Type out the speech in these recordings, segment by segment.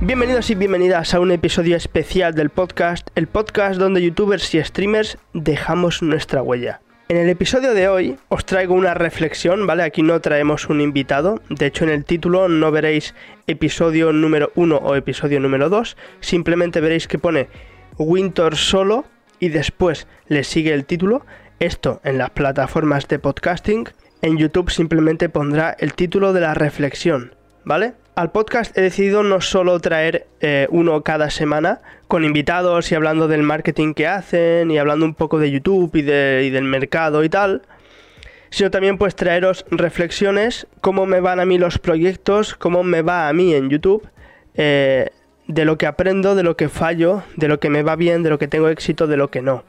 Bienvenidos y bienvenidas a un episodio especial del podcast, el podcast donde youtubers y streamers dejamos nuestra huella. En el episodio de hoy os traigo una reflexión, ¿vale? Aquí no traemos un invitado, de hecho en el título no veréis episodio número 1 o episodio número 2, simplemente veréis que pone Winter solo y después le sigue el título, esto en las plataformas de podcasting, en YouTube simplemente pondrá el título de la reflexión, ¿vale? Al podcast he decidido no solo traer eh, uno cada semana con invitados y hablando del marketing que hacen y hablando un poco de YouTube y, del mercado y tal, sino también pues traeros reflexiones, cómo me van a mí los proyectos, cómo me va a mí en YouTube, eh, de lo que aprendo, de lo que fallo, de lo que me va bien, de lo que tengo éxito, de lo que no.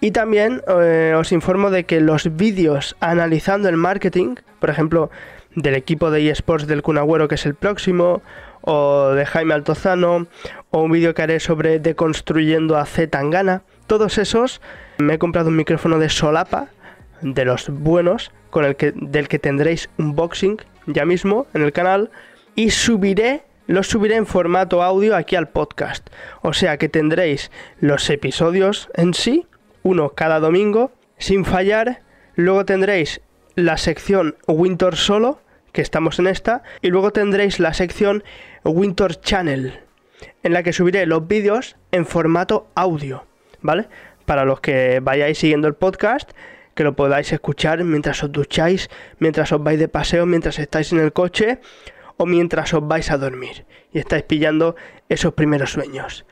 Y también eh, os informo de que los vídeos analizando el marketing, por ejemplo, del equipo de eSports del Cunagüero, que es el próximo, o de Jaime Altozano, o un vídeo que haré sobre deconstruyendo a Z Tangana. Todos esos me he comprado un micrófono de solapa, de los buenos, con el que, del que tendréis un boxing ya mismo en el canal, y subiré los subiré en formato audio aquí al podcast. O sea que tendréis los episodios en sí, uno cada domingo, sin fallar. Luego tendréis la sección Winter Solo, que estamos en esta, y luego tendréis la sección Winter Channel, en la que subiré los vídeos en formato audio, ¿vale? Para los que vayáis siguiendo el podcast, que lo podáis escuchar mientras os ducháis, mientras os vais de paseo, mientras estáis en el coche o mientras os vais a dormir y estáis pillando esos primeros sueños.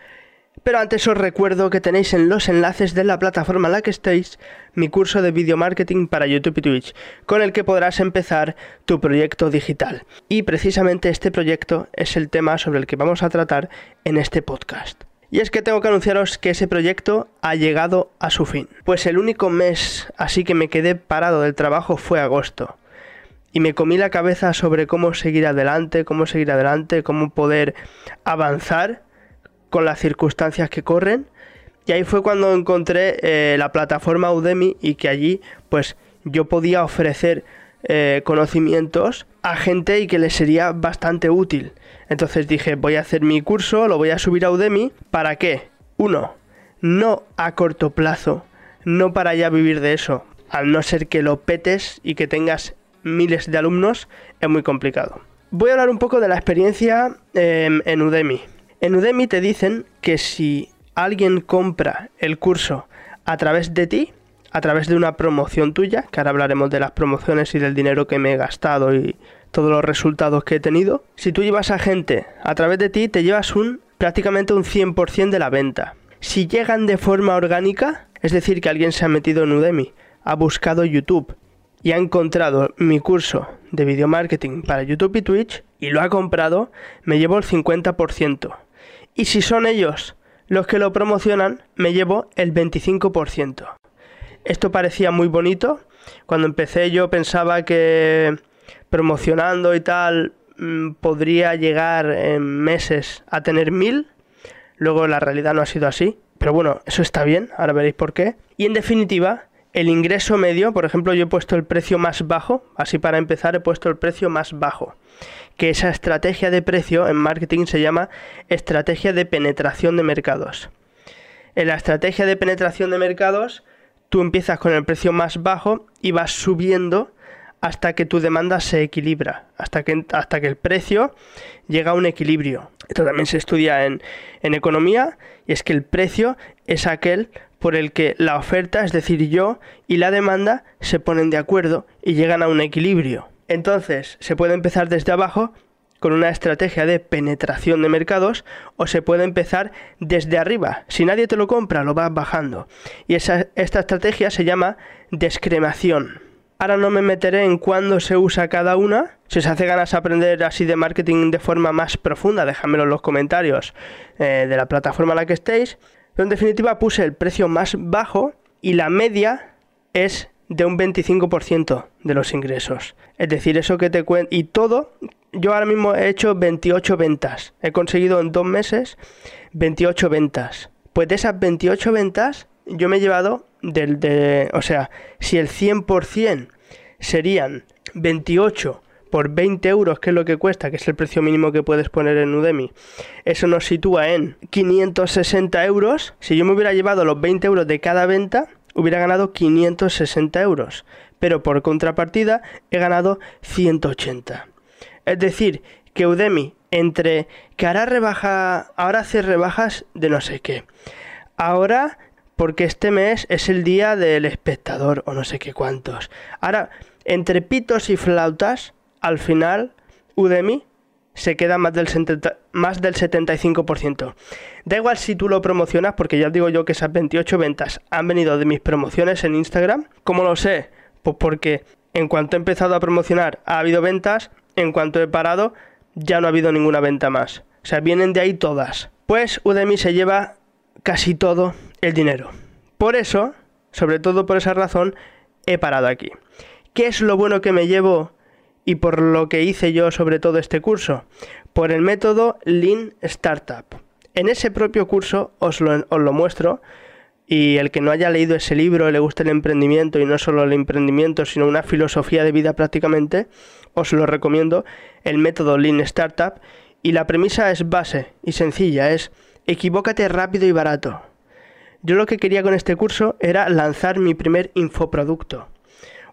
Pero antes os recuerdo que tenéis en los enlaces de la plataforma en la que estéis mi curso de video marketing para YouTube y Twitch, con el que podrás empezar tu proyecto digital. Y precisamente este proyecto es el tema sobre el que vamos a tratar en este podcast. Y es que tengo que anunciaros que ese proyecto ha llegado a su fin. Pues el único mes así que me quedé parado del trabajo fue agosto. Y me comí la cabeza sobre cómo seguir adelante, cómo seguir adelante, cómo poder avanzar con las circunstancias que corren. Y ahí fue cuando encontré eh, la plataforma Udemy y que allí pues yo podía ofrecer eh, conocimientos a gente y que les sería bastante útil. Entonces dije, voy a hacer mi curso, lo voy a subir a Udemy. ¿Para qué? Uno, no a corto plazo, no para ya vivir de eso. Al no ser que lo petes y que tengas miles de alumnos, es muy complicado. Voy a hablar un poco de la experiencia em, en Udemy. En Udemy te dicen que si alguien compra el curso a través de ti, a través de una promoción tuya, que ahora hablaremos de las promociones y del dinero que me he gastado y todos los resultados que he tenido, si tú llevas a gente a través de ti, te llevas un prácticamente un 100% de la venta. Si llegan de forma orgánica, es decir, que alguien se ha metido en Udemy, ha buscado YouTube y ha encontrado mi curso de video marketing para YouTube y Twitch y lo ha comprado, me llevo el 50%. Y si son ellos los que lo promocionan, me llevo el 25%. Esto parecía muy bonito. Cuando empecé yo pensaba que promocionando y tal mm, podría llegar en meses a tener mil. Luego la realidad no ha sido así. Pero bueno, eso está bien, ahora veréis por qué. Y en definitiva, el ingreso medio, por ejemplo, yo he puesto el precio más bajo, así para empezar he puesto el precio más bajo que esa estrategia de precio en marketing se llama estrategia de penetración de mercados. En la estrategia de penetración de mercados, tú empiezas con el precio más bajo y vas subiendo hasta que tu demanda se equilibra, hasta que, hasta que el precio llega a un equilibrio. Esto también se estudia en, en economía y es que el precio es aquel por el que la oferta, es decir, yo y la demanda se ponen de acuerdo y llegan a un equilibrio. Entonces, se puede empezar desde abajo con una estrategia de penetración de mercados o se puede empezar desde arriba. Si nadie te lo compra, lo vas bajando. Y esa, esta estrategia se llama descremación. Ahora no me meteré en cuándo se usa cada una. Si os hace ganas aprender así de marketing de forma más profunda, déjamelo en los comentarios eh, de la plataforma en la que estéis. Pero en definitiva puse el precio más bajo y la media es de un 25% de los ingresos. Es decir, eso que te cuento. Y todo, yo ahora mismo he hecho 28 ventas. He conseguido en dos meses 28 ventas. Pues de esas 28 ventas, yo me he llevado del de, o sea, si el 100% serían 28 por 20 euros, que es lo que cuesta, que es el precio mínimo que puedes poner en Udemy, eso nos sitúa en 560 euros. Si yo me hubiera llevado los 20 euros de cada venta, hubiera ganado 560 euros. Pero por contrapartida, he ganado 180. Es decir, que Udemy, entre que ahora rebaja, ahora hace rebajas de no sé qué, ahora porque este mes es el día del espectador o no sé qué cuántos. Ahora, entre pitos y flautas, al final Udemy se queda más del, más del 75%. Da igual si tú lo promocionas, porque ya digo yo que esas 28 ventas han venido de mis promociones en Instagram. ¿Cómo lo sé? Pues porque en cuanto he empezado a promocionar ha habido ventas, en cuanto he parado ya no ha habido ninguna venta más. O sea, vienen de ahí todas. Pues Udemy se lleva casi todo el dinero. Por eso, sobre todo por esa razón, he parado aquí. ¿Qué es lo bueno que me llevo y por lo que hice yo sobre todo este curso, por el método Lean Startup. En ese propio curso os lo, muestro y el que no haya leído ese libro, le guste el emprendimiento y no solo el emprendimiento, sino una filosofía de vida prácticamente, os lo recomiendo, el método Lean Startup. Y la premisa es base y sencilla, es equivócate rápido y barato. Yo lo que quería con este curso era lanzar mi primer infoproducto.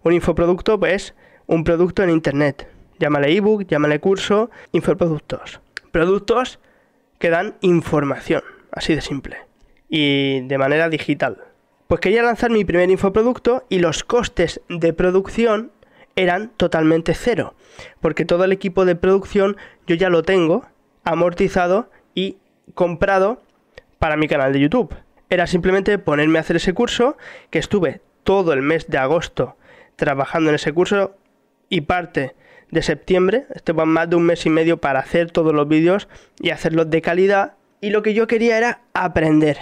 Un infoproducto pues un producto en Internet. Llámale ebook, llámale curso, infoproductos. Productos que dan información, así de simple. Y de manera digital. Pues quería lanzar mi primer infoproducto y los costes de producción eran totalmente cero. Porque todo el equipo de producción yo ya lo tengo amortizado y comprado para mi canal de YouTube. Era simplemente ponerme a hacer ese curso, que estuve todo el mes de agosto trabajando en ese curso y parte de septiembre. Este va más de un mes y medio para hacer todos los vídeos y hacerlos de calidad. Y lo que yo quería era aprender.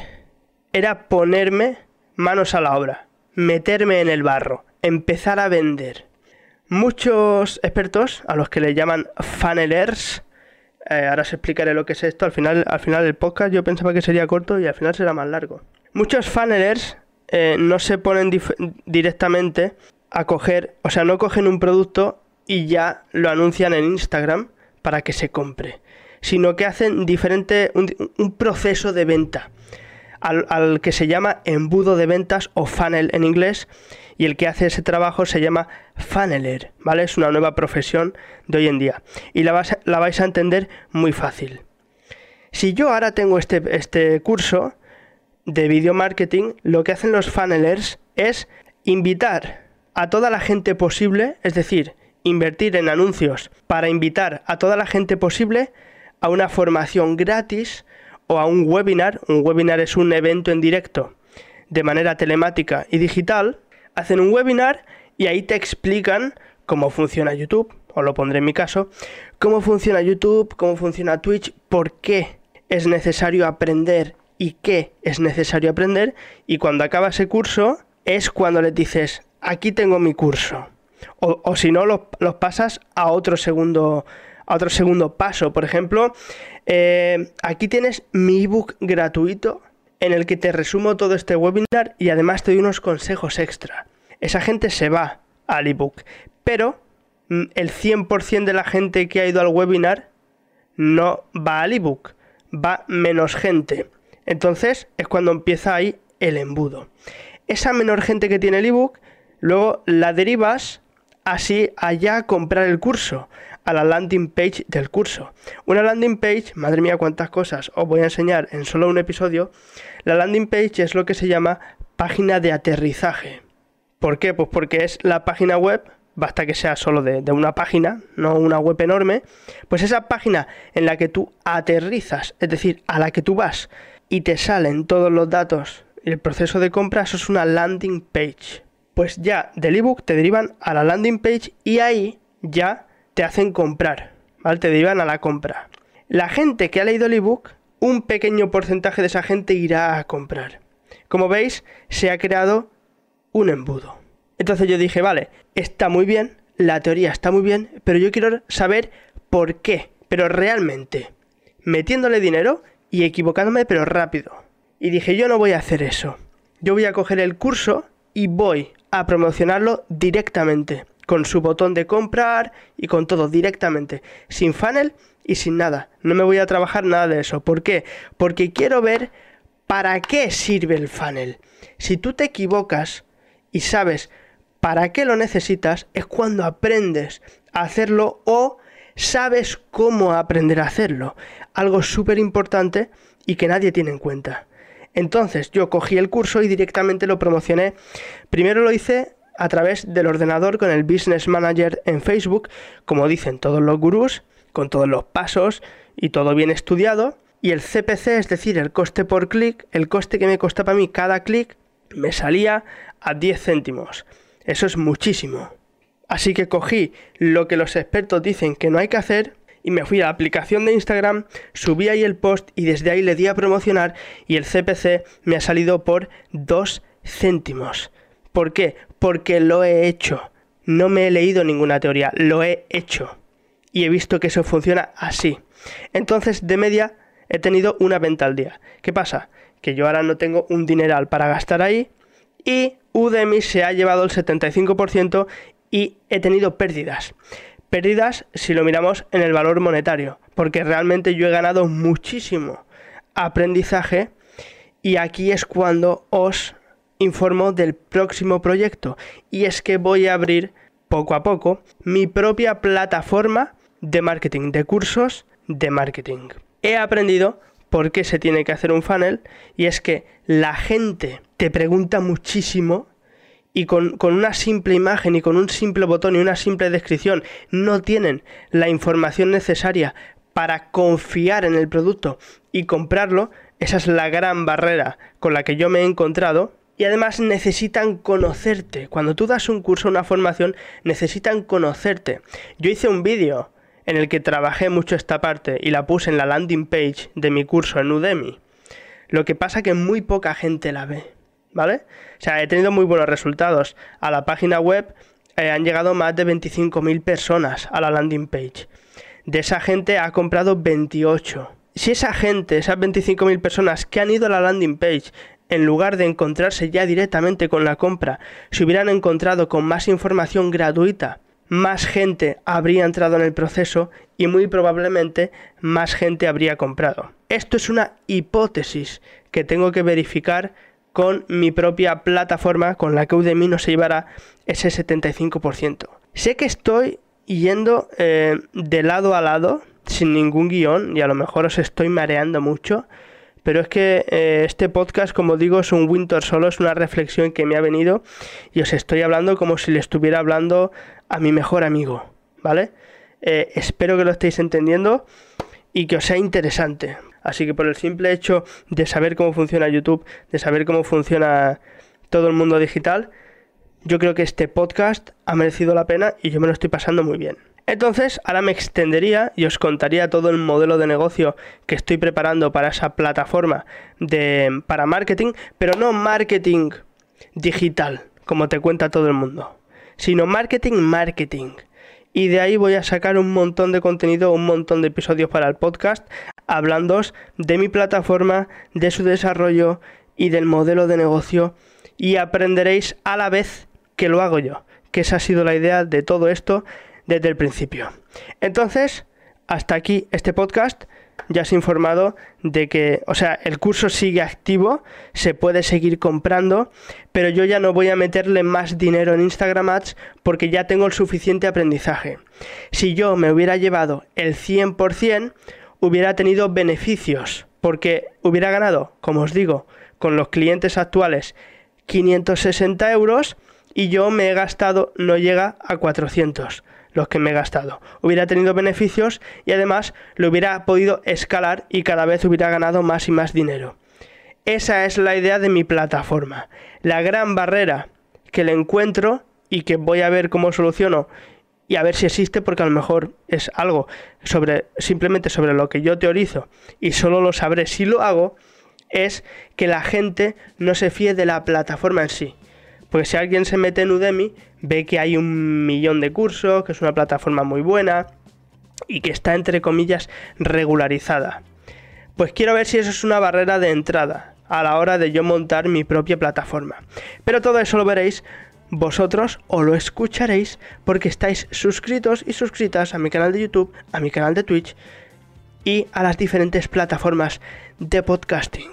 Era ponerme manos a la obra, meterme en el barro, empezar a vender. Muchos expertos, a los que le llaman funnelers, eh, ahora os explicaré lo que es esto. Al final, al final del podcast yo pensaba que sería corto y al final será más largo. Muchos funnelers eh, no se ponen directamente a coger, o sea, no cogen un producto y ya lo anuncian en Instagram para que se compre, sino que hacen diferente, un, proceso de venta al, que se llama embudo de ventas o funnel en inglés y el que hace ese trabajo se llama funneler, ¿vale? Es una nueva profesión de hoy en día y la, la vais a entender muy fácil. Si yo ahora tengo este, este curso de video marketing, lo que hacen los funnelers es invitar a toda la gente posible, es decir, invertir en anuncios para invitar a toda la gente posible a una formación gratis o a un webinar. Un webinar es un evento en directo de manera telemática y digital. Hacen un webinar y ahí te explican cómo funciona YouTube, o lo pondré en mi caso, cómo funciona YouTube, cómo funciona Twitch, por qué es necesario aprender y qué es necesario aprender. Y cuando acaba ese curso es cuando les dices, aquí tengo mi curso. O, si no, los, pasas a otro segundo a otro segundo paso. Por ejemplo, eh, aquí tienes mi ebook gratuito en el que te resumo todo este webinar y además te doy unos consejos extra. Esa gente se va al ebook, pero mm, el 100% de la gente que ha ido al webinar no va al ebook, va menos gente. Entonces es cuando empieza ahí el embudo. Esa menor gente que tiene el ebook Luego la derivas así allá a comprar el curso, a la landing page del curso. Una landing page, madre mía cuántas cosas os voy a enseñar en solo un episodio, la landing page es lo que se llama página de aterrizaje. ¿Por qué? Pues porque es la página web, basta que sea solo de, de una página, no una web enorme, pues esa página en la que tú aterrizas, es decir, a la que tú vas y te salen todos los datos y el proceso de compra, eso es una landing page pues ya del ebook te derivan a la landing page y ahí ya te hacen comprar. Te derivan a la compra. La gente que ha leído el ebook, un pequeño porcentaje de esa gente irá a comprar. Como veis, se ha creado un embudo. Entonces yo dije, vale, está muy bien, la teoría está muy bien, pero yo quiero saber por qué, pero realmente, metiéndole dinero y equivocándome, pero rápido. Y dije, yo no voy a hacer eso. Yo voy a coger el curso y voy a promocionarlo directamente, con su botón de comprar y con todo directamente, sin funnel y sin nada. No me voy a trabajar nada de eso. ¿Por qué? Porque quiero ver para qué sirve el funnel. Si tú te equivocas y sabes para qué lo necesitas, es cuando aprendes a hacerlo o sabes cómo aprender a hacerlo. Algo súper importante y que nadie tiene en cuenta. Entonces yo cogí el curso y directamente lo promocioné. Primero lo hice a través del ordenador con el Business Manager en Facebook, como dicen todos los gurús, con todos los pasos y todo bien estudiado. Y el CPC, es decir, el coste por clic, el coste que me costaba a mí cada clic, me salía a 10 céntimos. Eso es muchísimo. Así que cogí lo que los expertos dicen que no hay que hacer y me fui a la aplicación de Instagram, subí ahí el post y desde ahí le di a promocionar y el CPC me ha salido por 2 céntimos. ¿Por qué? Porque lo he hecho. No me he leído ninguna teoría, lo he hecho. Y he visto que eso funciona así. Entonces, de media, he tenido una venta al día. ¿Qué pasa? Que yo ahora no tengo un dineral para gastar ahí y Udemy se ha llevado el 75% y he tenido pérdidas pérdidas si lo miramos en el valor monetario, porque realmente yo he ganado muchísimo aprendizaje y aquí es cuando os informo del próximo proyecto y es que voy a abrir poco a poco mi propia plataforma de marketing, de cursos de marketing. He aprendido por qué se tiene que hacer un funnel y es que la gente te pregunta muchísimo y con, una simple imagen y con un simple botón y una simple descripción no tienen la información necesaria para confiar en el producto y comprarlo, esa es la gran barrera con la que yo me he encontrado. Y además necesitan conocerte. Cuando tú das un curso, una formación, necesitan conocerte. Yo hice un vídeo en el que trabajé mucho esta parte y la puse en la landing page de mi curso en Udemy. Lo que pasa que muy poca gente la ve. ¿Vale? O sea, he tenido muy buenos resultados. A la página web eh, han llegado más de 25.000 personas a la landing page. De esa gente ha comprado 28. Si esa gente, esas 25.000 personas que han ido a la landing page, en lugar de encontrarse ya directamente con la compra, se hubieran encontrado con más información gratuita, más gente habría entrado en el proceso y muy probablemente más gente habría comprado. Esto es una hipótesis que tengo que verificar con mi propia plataforma con la que Udemy no se llevará ese 75%. Sé que estoy yendo eh, de lado a lado sin ningún guion y a lo mejor os estoy mareando mucho, pero es que eh, este podcast, como digo, es un winter solo, es una reflexión que me ha venido y os estoy hablando como si le estuviera hablando a mi mejor amigo, ¿vale? Eh, espero que lo estéis entendiendo y que os sea interesante, Así que por el simple hecho de saber cómo funciona YouTube, de saber cómo funciona todo el mundo digital, yo creo que este podcast ha merecido la pena y yo me lo estoy pasando muy bien. Entonces, ahora me extendería y os contaría todo el modelo de negocio que estoy preparando para esa plataforma de, para marketing, pero no marketing digital, como te cuenta todo el mundo, sino marketing marketing. Y de ahí voy a sacar un montón de contenido, un montón de episodios para el podcast, hablando de mi plataforma, de su desarrollo y del modelo de negocio y aprenderéis a la vez que lo hago yo, que esa ha sido la idea de todo esto desde el principio. Entonces, hasta aquí este podcast. Ya os he informado de que, o sea, el curso sigue activo, se puede seguir comprando, pero yo ya no voy a meterle más dinero en Instagram Ads porque ya tengo el suficiente aprendizaje. Si yo me hubiera llevado el 100%, hubiera tenido beneficios, porque hubiera ganado, como os digo, con los clientes actuales 560 euros y yo me he gastado, no llega a 400 los que me he gastado. Hubiera tenido beneficios y además lo hubiera podido escalar y cada vez hubiera ganado más y más dinero. Esa es la idea de mi plataforma. La gran barrera que le encuentro y que voy a ver cómo soluciono y a ver si existe porque a lo mejor es algo sobre simplemente sobre lo que yo teorizo y solo lo sabré si lo hago es que la gente no se fíe de la plataforma en sí. Porque si alguien se mete en Udemy, ve que hay un millón de cursos, que es una plataforma muy buena y que está entre comillas regularizada. Pues quiero ver si eso es una barrera de entrada. a la hora de yo montar mi propia plataforma. Pero todo eso lo veréis vosotros o lo escucharéis porque estáis suscritos y suscritas a mi canal de YouTube, a mi canal de Twitch y a las diferentes plataformas de podcasting.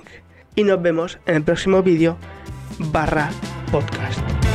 Y nos vemos en el próximo vídeo barra podcast.